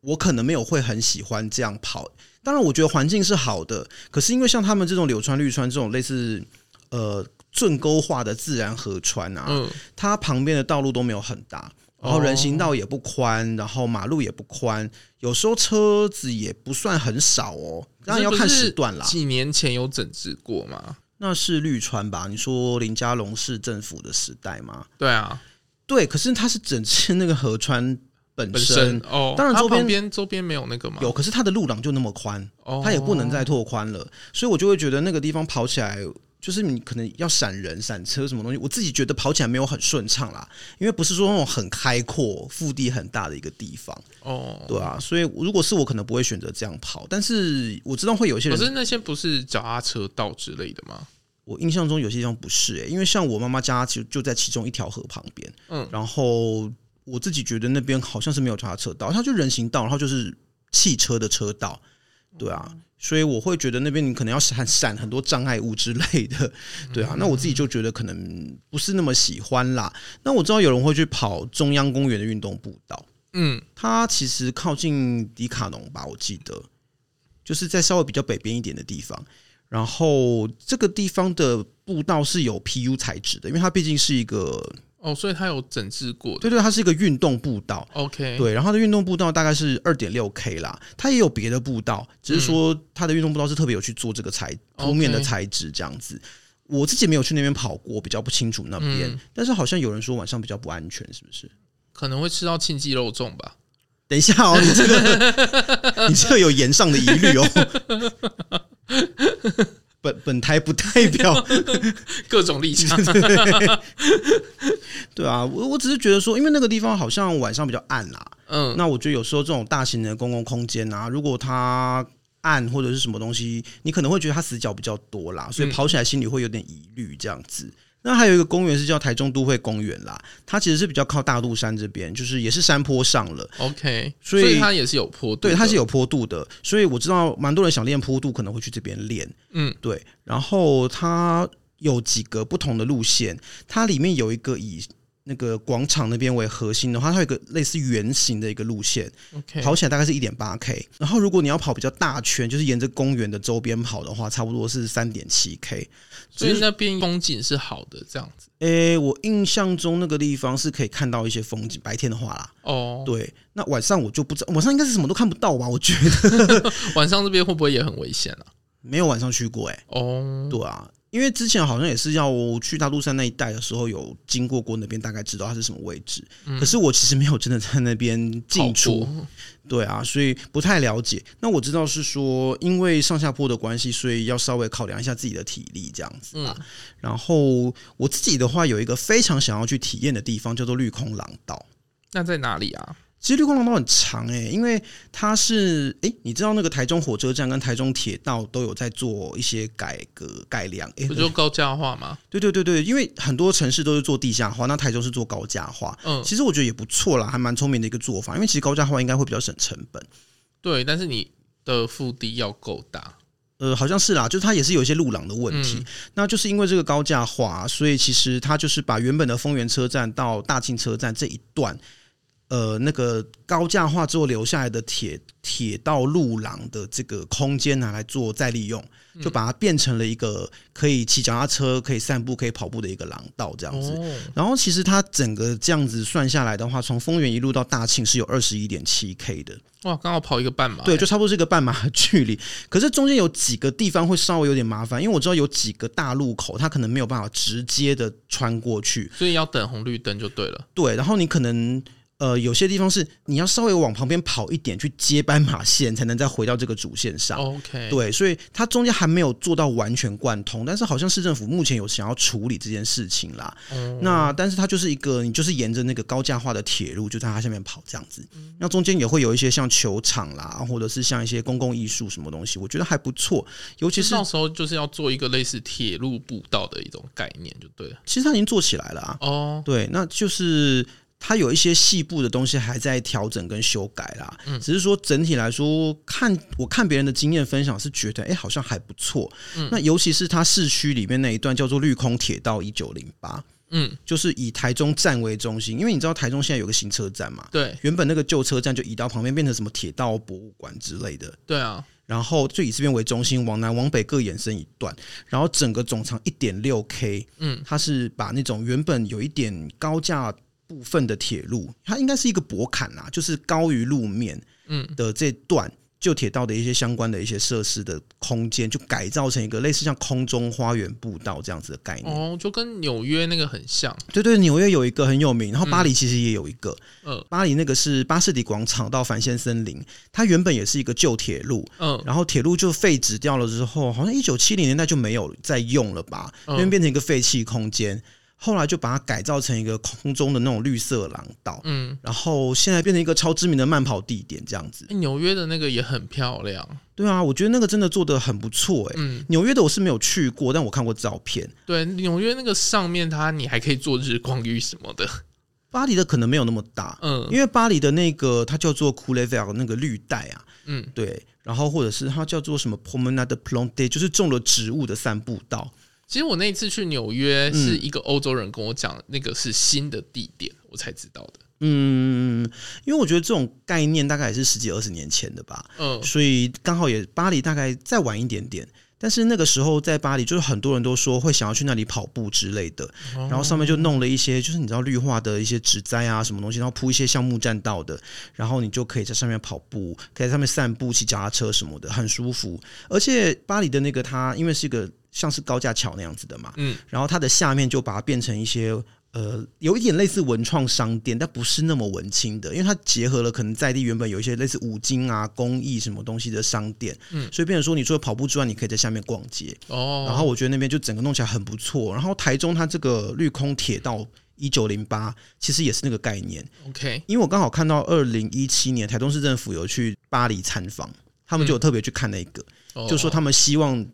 我可能没有会很喜欢这样跑。当然，我觉得环境是好的，可是因为像他们这种柳川、绿川这种类似呃圳沟化的自然河川啊，嗯，它旁边的道路都没有很大。然后人行道也不宽，然后马路也不宽，有时候车子也不算很少哦。当然要看时段啦。几年前有整治过吗？那是绿川吧？你说林佳龙市政府的时代吗？对啊，对。可是它是整治那个河川本身，哦。当然周边周边没有那个吗？有，可是它的路廊就那么宽，哦，它也不能再拓宽了，所以我就会觉得那个地方跑起来。就是你可能要闪人、闪车什么东西，我自己觉得跑起来没有很顺畅啦，因为不是说那种很开阔、腹地很大的一个地方哦，对啊，所以如果是我，可能不会选择这样跑。但是我知道会有些人，可是那些不是脚踏车道之类的吗？我印象中有些地方不是诶、欸，因为像我妈妈家就就在其中一条河旁边，嗯，然后我自己觉得那边好像是没有脚踏车道，它就人行道，然后就是汽车的车道，对啊。所以我会觉得那边你可能要闪闪很多障碍物之类的，对啊，那我自己就觉得可能不是那么喜欢啦。那我知道有人会去跑中央公园的运动步道，嗯，它其实靠近迪卡侬吧，我记得就是在稍微比较北边一点的地方。然后这个地方的步道是有 PU 材质的，因为它毕竟是一个。哦，所以它有整治过的。对对，它是一个运动步道。OK，对，然后它的运动步道大概是二点六 K 啦。它也有别的步道，只是说它的运动步道是特别有去做这个材铺面的材质这样子。我自己没有去那边跑过，比较不清楚那边。嗯、但是好像有人说晚上比较不安全，是不是？可能会吃到庆忌肉粽吧？等一下哦，你这个 你这个有言上的疑虑哦。本本台不代表 各种立场。对啊，我我只是觉得说，因为那个地方好像晚上比较暗啦。嗯，那我觉得有时候这种大型的公共空间啊，如果它暗或者是什么东西，你可能会觉得它死角比较多啦，所以跑起来心里会有点疑虑这样子。那还有一个公园是叫台中都会公园啦，它其实是比较靠大肚山这边，就是也是山坡上了。OK，所以，所以它也是有坡度，对，它是有坡度的。所以我知道蛮多人想练坡度，可能会去这边练。嗯，对。然后它有几个不同的路线，它里面有一个以。那个广场那边为核心的话，它有一个类似圆形的一个路线.跑起来大概是一点八 K。然后如果你要跑比较大圈，就是沿着公园的周边跑的话，差不多是三点七 K。所以那边风景是好的，这样子。诶、欸，我印象中那个地方是可以看到一些风景，白天的话啦。哦，对，那晚上我就不知道，晚上应该是什么都看不到吧？我觉得 晚上这边会不会也很危险啊？没有晚上去过、欸，哎。哦，对啊。因为之前好像也是要去大肚山那一带的时候，有经过过那边，大概知道它是什么位置。嗯、可是我其实没有真的在那边进出，对啊，所以不太了解。那我知道是说，因为上下坡的关系，所以要稍微考量一下自己的体力这样子啊。嗯、然后我自己的话，有一个非常想要去体验的地方，叫做绿空廊道。那在哪里啊？其实绿光廊道很长诶、欸，因为它是诶、欸，你知道那个台中火车站跟台中铁道都有在做一些改革改良，诶，不就高架化吗？对对对对，因为很多城市都是做地下化，那台中是做高架化。嗯，其实我觉得也不错啦，还蛮聪明的一个做法。因为其实高架化应该会比较省成本。对，但是你的腹地要够大。呃，好像是啦，就是它也是有一些路廊的问题。嗯、那就是因为这个高架化，所以其实它就是把原本的丰原车站到大庆车站这一段。呃，那个高架化之后留下来的铁铁道路廊的这个空间拿来做再利用，就把它变成了一个可以骑脚踏车、可以散步、可以跑步的一个廊道这样子。然后其实它整个这样子算下来的话，从丰原一路到大庆是有二十一点七 K 的。哇，刚好跑一个半马。对，就差不多是一个半马的距离。可是中间有几个地方会稍微有点麻烦，因为我知道有几个大路口，它可能没有办法直接的穿过去，所以要等红绿灯就对了。对，然后你可能。呃，有些地方是你要稍微往旁边跑一点去接斑马线，才能再回到这个主线上。OK，对，所以它中间还没有做到完全贯通，但是好像市政府目前有想要处理这件事情啦。嗯、那但是它就是一个，你就是沿着那个高架化的铁路，就在它下面跑这样子。嗯、那中间也会有一些像球场啦，或者是像一些公共艺术什么东西，我觉得还不错。尤其是到时候就是要做一个类似铁路步道的一种概念，就对了。其实它已经做起来了啊。哦，对，那就是。它有一些细部的东西还在调整跟修改啦，嗯，只是说整体来说，看我看别人的经验分享是觉得，哎、欸，好像还不错。嗯，那尤其是它市区里面那一段叫做绿空铁道一九零八，嗯，就是以台中站为中心，因为你知道台中现在有个新车站嘛，对，原本那个旧车站就移到旁边变成什么铁道博物馆之类的，对啊，然后就以这边为中心，往南往北各延伸一段，然后整个总长一点六 K，嗯，它是把那种原本有一点高架。部分的铁路，它应该是一个驳坎啊，就是高于路面嗯。的这段旧铁道的一些相关的一些设施的空间，就改造成一个类似像空中花园步道这样子的概念。哦，就跟纽约那个很像。对对，纽约有一个很有名，然后巴黎其实也有一个，嗯，巴黎那个是巴士底广场到凡仙森林，它原本也是一个旧铁路，嗯，然后铁路就废止掉了之后，好像一九七零年代就没有再用了吧，因为变成一个废弃空间。后来就把它改造成一个空中的那种绿色廊道，嗯，然后现在变成一个超知名的慢跑地点这样子。纽约的那个也很漂亮，对啊，我觉得那个真的做的很不错哎。嗯，纽约的我是没有去过，但我看过照片。对，纽约那个上面它你还可以做日光浴什么的。巴黎的可能没有那么大，嗯，因为巴黎的那个它叫做 Couleur 那个绿带啊，嗯，对，然后或者是它叫做什么 Promenade Plantée，就是种了植物的散步道。其实我那一次去纽约，是一个欧洲人跟我讲，那个是新的地点，我才知道的。嗯，因为我觉得这种概念大概也是十几二十年前的吧。嗯，所以刚好也巴黎大概再晚一点点。但是那个时候在巴黎，就是很多人都说会想要去那里跑步之类的，然后上面就弄了一些，就是你知道绿化的一些植栽啊，什么东西，然后铺一些橡木栈道的，然后你就可以在上面跑步，可以在上面散步、骑脚踏车什么的，很舒服。而且巴黎的那个它，因为是一个像是高架桥那样子的嘛，嗯，然后它的下面就把它变成一些。呃，有一点类似文创商店，但不是那么文青的，因为它结合了可能在地原本有一些类似五金啊、工艺什么东西的商店，嗯，所以变成说，你除了跑步之外，你可以在下面逛街哦。然后我觉得那边就整个弄起来很不错。然后台中它这个绿空铁道一九零八，其实也是那个概念。OK，因为我刚好看到二零一七年台中市政府有去巴黎参访，他们就有特别去看那个，嗯、就说他们希望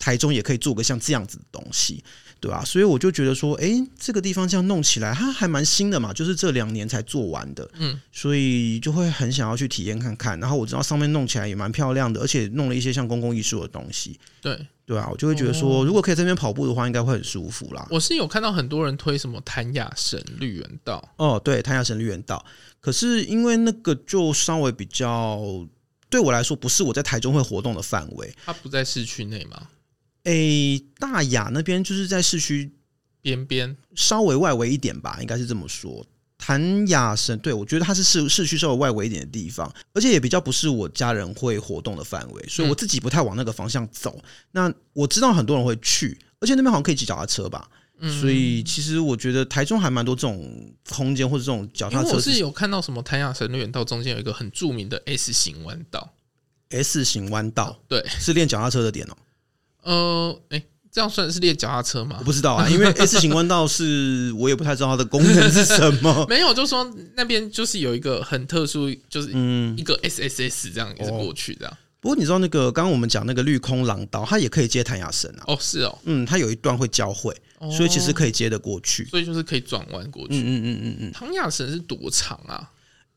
台中也可以做个像这样子的东西。对啊，所以我就觉得说，哎，这个地方这样弄起来，它还蛮新的嘛，就是这两年才做完的，嗯，所以就会很想要去体验看看。然后我知道上面弄起来也蛮漂亮的，而且弄了一些像公共艺术的东西。对，对啊，我就会觉得说，如果可以在这边跑步的话，应该会很舒服啦。我是有看到很多人推什么谭雅神绿园道，哦，对，谭雅神绿园道，可是因为那个就稍微比较对我来说，不是我在台中会活动的范围。它不在市区内吗？诶、欸，大雅那边就是在市区边边，稍微外围一点吧，应该是这么说。谭雅神，对，我觉得它是市市区稍微外围一点的地方，而且也比较不是我家人会活动的范围，所以我自己不太往那个方向走。嗯、那我知道很多人会去，而且那边好像可以骑脚踏车吧，嗯、所以其实我觉得台中还蛮多这种空间或者这种脚踏车。我是有看到什么谭雅神绿园道中间有一个很著名的 S 型弯道，S 型弯道，对，是练脚踏车的点哦、喔。呃，哎、欸，这样算是练脚踏车吗？我不知道啊，因为 S 型弯道是 我也不太知道它的功能是什么。没有，就说那边就是有一个很特殊，就是嗯，一个 SSS 这样一直过去这样。不过你知道那个刚刚我们讲那个绿空廊道，它也可以接谭雅神啊。哦，是哦，嗯，它有一段会交汇，所以其实可以接得过去。所以就是可以转弯过去。嗯嗯嗯嗯嗯。谭雅神是多长啊？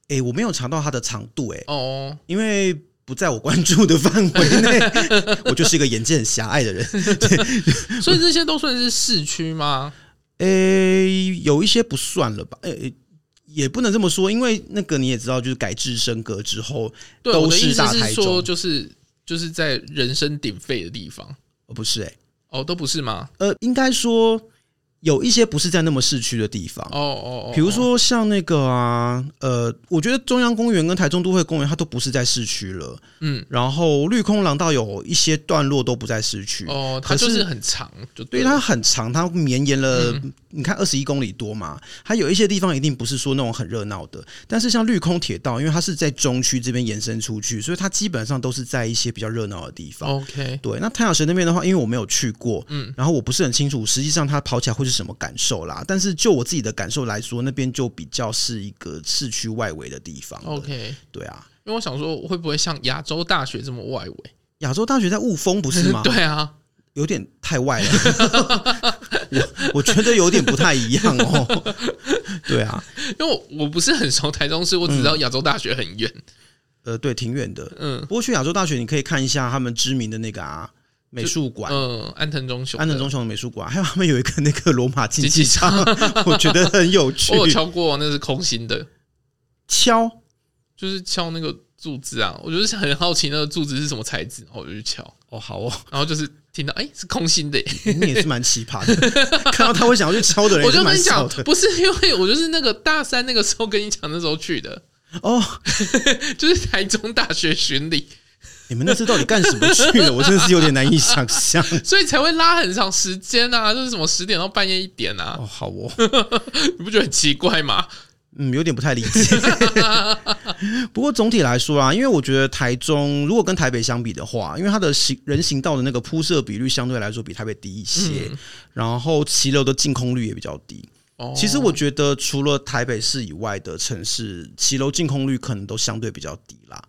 哎、欸，我没有查到它的长度、欸，哎，哦，因为。不在我关注的范围内，我就是一个眼界很狭隘的人。对，所以这些都算是市区吗？诶、欸，有一些不算了吧？诶、欸，也不能这么说，因为那个你也知道，就是改制升格之后，都是大台中，就是就是在人声鼎沸的地方。哦，不是诶、欸，哦，都不是吗？呃，应该说。有一些不是在那么市区的地方，哦哦哦，比如说像那个啊，呃，我觉得中央公园跟台中都会公园它都不是在市区了，嗯，然后绿空廊道有一些段落都不在市区，哦，它就是很长，就对，它很长，它绵延了，你看二十一公里多嘛，它有一些地方一定不是说那种很热闹的，但是像绿空铁道，因为它是在中区这边延伸出去，所以它基本上都是在一些比较热闹的地方。OK，对，那太阳神那边的话，因为我没有去过，嗯，然后我不是很清楚，实际上它跑起来会是什么感受啦？但是就我自己的感受来说，那边就比较是一个市区外围的地方。OK，对啊，因为我想说，会不会像亚洲大学这么外围？亚洲大学在雾峰不是吗？对啊，有点太外了，我 我觉得有点不太一样哦。对啊，因为我我不是很熟台中市，我只知道亚洲大学很远。呃，对，挺远的。嗯，不过去亚洲大学，你可以看一下他们知名的那个啊。美术馆，嗯，安藤忠雄，安藤忠雄的美术馆，还有他们有一个那个罗马竞技场，我觉得很有趣。我有敲过，那是空心的，敲就是敲那个柱子啊。我就是很好奇那个柱子是什么材质，然后我就去敲。哦，好哦，然后就是听到，哎、欸，是空心的，你也是蛮奇葩的。看到他会想要去敲的人，我就跟你讲，不是因为我就是那个大三那个时候跟你讲那时候去的哦，就是台中大学巡礼。你们那次到底干什么去了？我真的是有点难以想象，所以才会拉很长时间啊！就是什么十点到半夜一点啊？哦，好哦，你不觉得很奇怪吗？嗯，有点不太理解。不过总体来说啊，因为我觉得台中如果跟台北相比的话，因为它的行人行道的那个铺设比率相对来说比台北低一些，嗯、然后骑楼的净空率也比较低。哦，其实我觉得除了台北市以外的城市，骑楼净空率可能都相对比较低啦。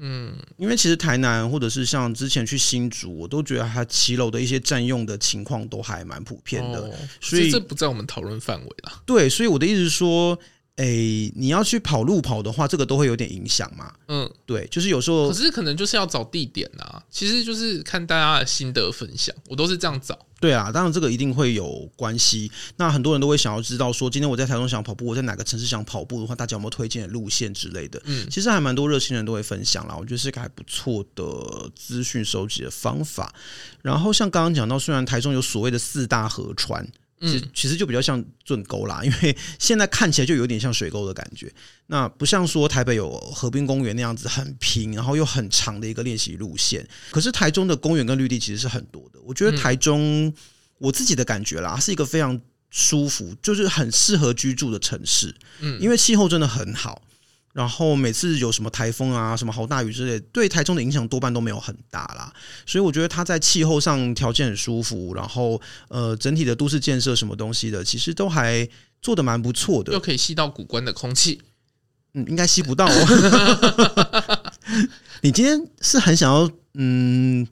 嗯，因为其实台南或者是像之前去新竹，我都觉得它骑楼的一些占用的情况都还蛮普遍的，哦、所以这不在我们讨论范围啦。对，所以我的意思是说，哎、欸，你要去跑路跑的话，这个都会有点影响嘛。嗯，对，就是有时候，可是可能就是要找地点啊，其实就是看大家的心得分享，我都是这样找。对啊，当然这个一定会有关系。那很多人都会想要知道说，今天我在台中想跑步，我在哪个城市想跑步的话，大家有没有推荐的路线之类的？嗯，其实还蛮多热心人都会分享啦，我觉得是个还不错的资讯收集的方法。然后像刚刚讲到，虽然台中有所谓的四大河川。其实其实就比较像圳沟啦，因为现在看起来就有点像水沟的感觉。那不像说台北有河滨公园那样子很平，然后又很长的一个练习路线。可是台中的公园跟绿地其实是很多的。我觉得台中我自己的感觉啦，是一个非常舒服，就是很适合居住的城市。嗯，因为气候真的很好。然后每次有什么台风啊、什么好大雨之类，对台中的影响多半都没有很大啦。所以我觉得它在气候上条件很舒服，然后呃整体的都市建设什么东西的，其实都还做的蛮不错的。又可以吸到古关的空气，嗯，应该吸不到哦。你今天是很想要嗯？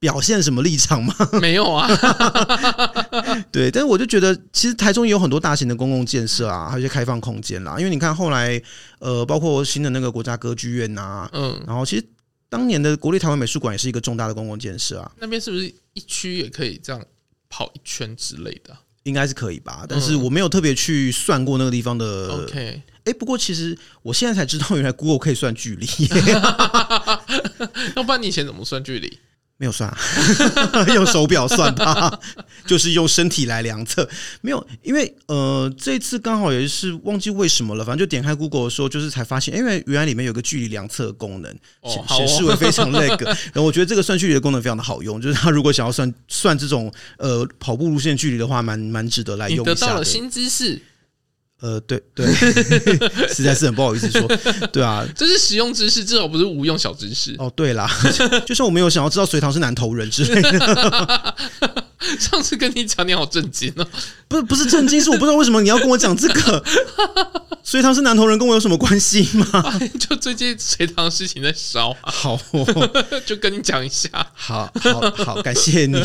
表现什么立场吗？没有啊，对，但是我就觉得，其实台中也有很多大型的公共建设啊，还有一些开放空间啦。因为你看后来，呃，包括新的那个国家歌剧院呐，嗯，然后其实当年的国立台湾美术馆也是一个重大的公共建设啊。那边是不是一区也可以这样跑一圈之类的？应该是可以吧，但是我没有特别去算过那个地方的。OK，哎，不过其实我现在才知道，原来 Google 可以算距离。要不然你以前怎么算距离？没有算，用手表算吧，就是用身体来量测。没有，因为呃，这次刚好也是忘记为什么了，反正就点开 Google 的时候，就是才发现，因为原来里面有个距离量测功能，显、哦、示为非常那个。然后我觉得这个算距离的功能非常的好用，就是他如果想要算算这种呃跑步路线距离的话，蛮蛮值得来用一下的。你得到了新知识。呃，对对，实在是很不好意思说，对啊，这是实用知识，至少不是无用小知识。哦，对啦，就像我没有想要知道隋唐是南投人之类的。上次跟你讲，你好震惊哦！不是不是震惊，是我不知道为什么你要跟我讲这个。隋唐是南投人，跟我有什么关系吗？就最近隋唐事情在烧，好、哦，就跟你讲一下。好好好，感谢你。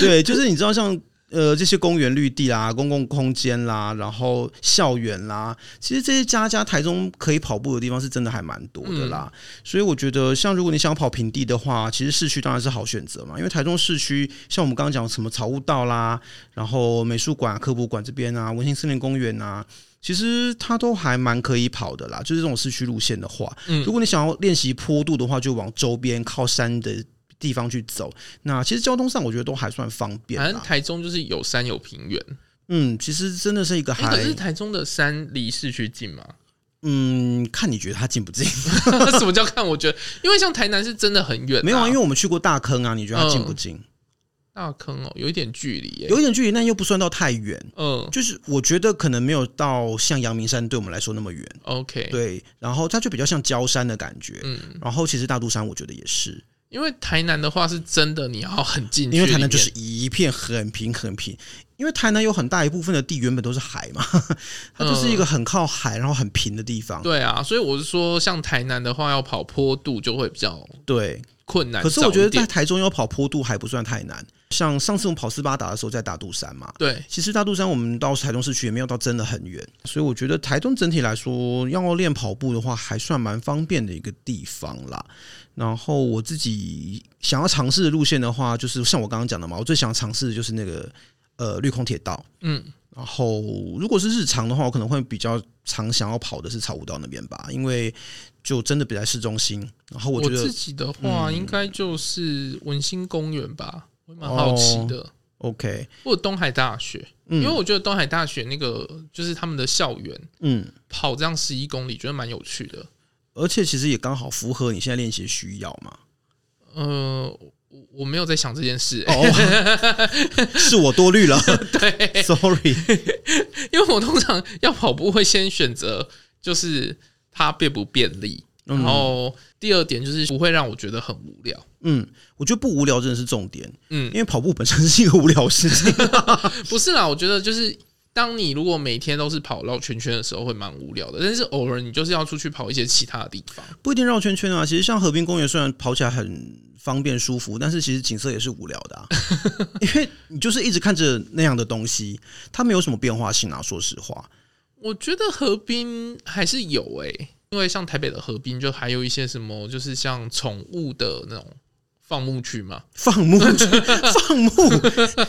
对，就是你知道像。呃，这些公园绿地啦、公共空间啦，然后校园啦，其实这些家家台中可以跑步的地方是真的还蛮多的啦。嗯、所以我觉得，像如果你想跑平地的话，其实市区当然是好选择嘛。因为台中市区，像我们刚刚讲什么草悟道啦，然后美术馆、科博馆这边啊，文心森林公园啊，其实它都还蛮可以跑的啦。就是这种市区路线的话，嗯，如果你想要练习坡度的话，就往周边靠山的。地方去走，那其实交通上我觉得都还算方便。反正台中就是有山有平原，嗯，其实真的是一个还。可是台中的山离市区近吗？嗯，看你觉得它近不近？什么叫看？我觉得，因为像台南是真的很远，没有啊，因为我们去过大坑啊，你觉得它近不近？大坑哦，有一点距离，有一点距离，但又不算到太远。嗯，就是我觉得可能没有到像阳明山对我们来说那么远。OK，对，然后它就比较像郊山的感觉。嗯，然后其实大肚山我觉得也是。因为台南的话是真的，你要很近。因为台南就是一片很平很平，因为台南有很大一部分的地原本都是海嘛，它就是一个很靠海然后很平的地方。对啊，所以我是说，像台南的话，要跑坡度就会比较对困难。可是我觉得在台中要跑坡度还不算太难。像上次我们跑斯巴达的时候，在大肚山嘛，对，其实大肚山我们到台中市区也没有到真的很远，所以我觉得台中整体来说，要练跑步的话，还算蛮方便的一个地方啦。然后我自己想要尝试的路线的话，就是像我刚刚讲的嘛，我最想尝试的就是那个呃绿空铁道。嗯，然后如果是日常的话，我可能会比较常想要跑的是草悟道那边吧，因为就真的比在市中心。然后我觉得我自己的话，应该就是文心公园吧，我蛮好奇的。哦、OK，或者东海大学，因为我觉得东海大学那个就是他们的校园，嗯，跑这样十一公里，觉得蛮有趣的。而且其实也刚好符合你现在练习的需要嘛。呃，我我没有在想这件事，欸，哦，是我多虑了。对，sorry，因为我通常要跑步会先选择就是它便不便利，然后第二点就是不会让我觉得很无聊。嗯，我觉得不无聊真的是重点。嗯，因为跑步本身是一个无聊事情。不是啦，我觉得就是。当你如果每天都是跑绕圈圈的时候，会蛮无聊的。但是偶尔你就是要出去跑一些其他的地方，不一定绕圈圈啊。其实像河滨公园，虽然跑起来很方便舒服，但是其实景色也是无聊的啊。因为你就是一直看着那样的东西，它没有什么变化性啊。说实话，我觉得河滨还是有诶、欸，因为像台北的河滨，就还有一些什么，就是像宠物的那种。放牧区嘛？放牧区，放牧，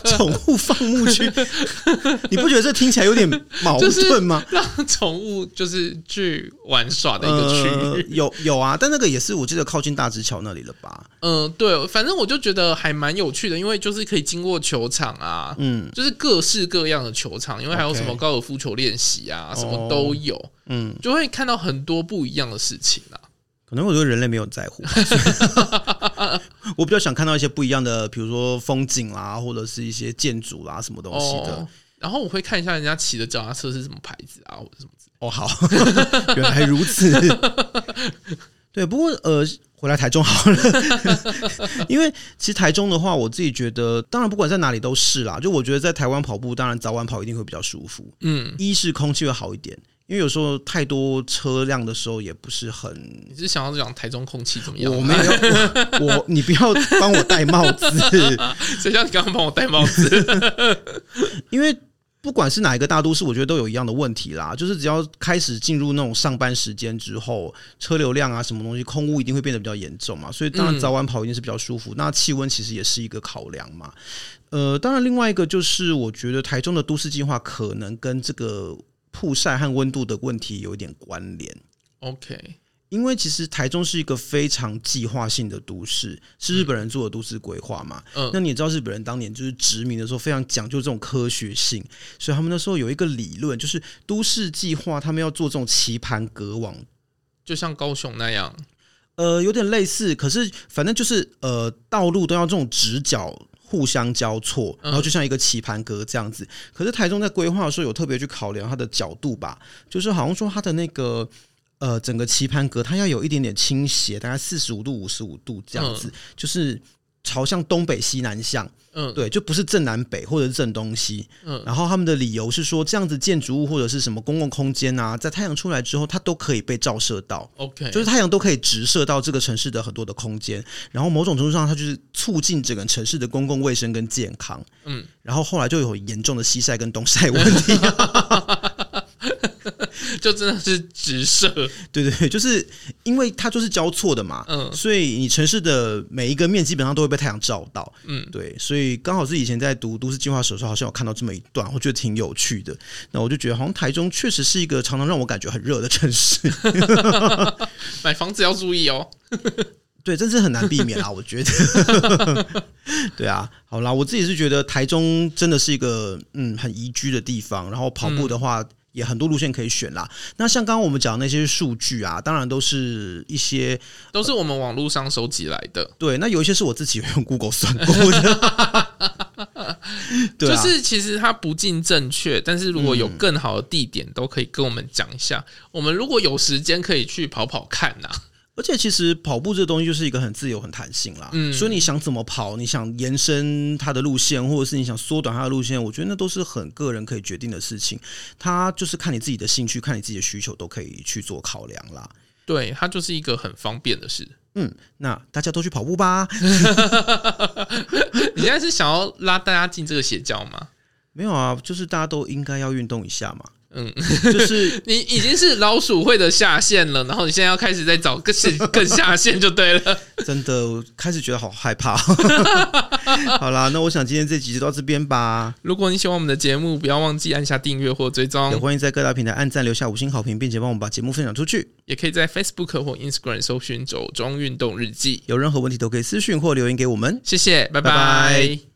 宠物放牧区，你不觉得这听起来有点矛盾吗？让宠物就是去玩耍的一个区域，呃，有有啊，但那个也是我记得靠近大直桥那里了吧？嗯，对，反正我就觉得还蛮有趣的，因为就是可以经过球场啊，嗯，就是各式各样的球场，因为还有什么高尔夫球练习啊，什么都有，嗯，就会看到很多不一样的事情啊。可能我觉得人类没有在乎，我比较想看到一些不一样的，比如说风景啦，或者是一些建筑啦，什么东西的。然后我会看一下人家骑的脚踏车是什么牌子啊，或者什么之类。哦，好，原来如此。对，不过呃，回来台中好了，因为其实台中的话，我自己觉得，当然不管在哪里都是啦。就我觉得在台湾跑步，当然早晚跑一定会比较舒服。嗯，一是空气会好一点，因为有时候太多车辆的时候也不是很。你是想要讲台中空气怎么样？我没有，我，你不要帮我戴帽子，谁叫你刚刚帮我戴帽子？因为。不管是哪一个大都市，我觉得都有一样的问题啦。就是只要开始进入那种上班时间之后，车流量啊，什么东西，空污一定会变得比较严重嘛。所以当然早晚跑一定是比较舒服。嗯、那气温其实也是一个考量嘛。呃，当然另外一个就是，我觉得台中的都市计划可能跟这个曝晒和温度的问题有一点关联。OK。因为其实台中是一个非常计划性的都市，是日本人做的都市规划嘛。嗯，那你也知道日本人当年就是殖民的时候非常讲究这种科学性，所以他们那时候有一个理论，就是都市计划他们要做这种棋盘格网，就像高雄那样，呃，有点类似，可是反正就是呃，道路都要这种直角互相交错，然后就像一个棋盘格这样子。可是台中在规划的时候有特别去考量它的角度吧，就是好像说它的那个。呃，整个棋盘格它要有一点点倾斜，大概四十五度、五十五度这样子，嗯、就是朝向东北、西南向。嗯，对，就不是正南北或者是正东西。嗯，然后他们的理由是说，这样子建筑物或者是什么公共空间啊，在太阳出来之后，它都可以被照射到。OK，就是太阳都可以直射到这个城市的很多的空间，然后某种程度上，它就是促进整个城市的公共卫生跟健康。嗯，然后后来就有严重的西晒跟东晒问题。就真的是直射，对对对，就是因为它就是交错的嘛，嗯，所以你城市的每一个面基本上都会被太阳照到，嗯，对，所以刚好是以前在读都市计划史的时候，好像有看到这么一段，我觉得挺有趣的。那我就觉得，好像台中确实是一个常常让我感觉很热的城市，买房子要注意哦。对，真是很难避免啦，我觉得。对啊，好啦，我自己是觉得台中真的是一个嗯很宜居的地方，然后跑步的话。嗯也很多路线可以选啦。那像刚刚我们讲的那些数据啊，当然都是一些都是我们网络上收集来的。对，那有一些是我自己用 Google 算过的。对啊，就是其实它不尽正确，但是如果有更好的地点，都可以跟我们讲一下。我们如果有时间，可以去跑跑看呐。而且其实跑步这个东西就是一个很自由、很弹性啦。嗯，所以你想怎么跑，你想延伸它的路线，或者是你想缩短它的路线，我觉得那都是很个人可以决定的事情。它就是看你自己的兴趣，看你自己的需求，都可以去做考量啦。对，它就是一个很方便的事。嗯，那大家都去跑步吧。你现在是想要拉大家进这个邪教吗？没有啊，就是大家都应该要运动一下嘛。嗯，就是 你已经是老鼠会的下线了，然后你现在要开始再找 更更下线就对了。真的，我开始觉得好害怕。好啦，那我想今天这集就到这边吧。如果你喜欢我们的节目，不要忘记按下订阅或追踪。也欢迎在各大平台按赞、留下五星好评，并且帮我们把节目分享出去。也可以在 Facebook 或 Instagram 搜寻“走钟运动日记”。有任何问题都可以私讯或留言给我们。谢谢，拜拜。拜拜。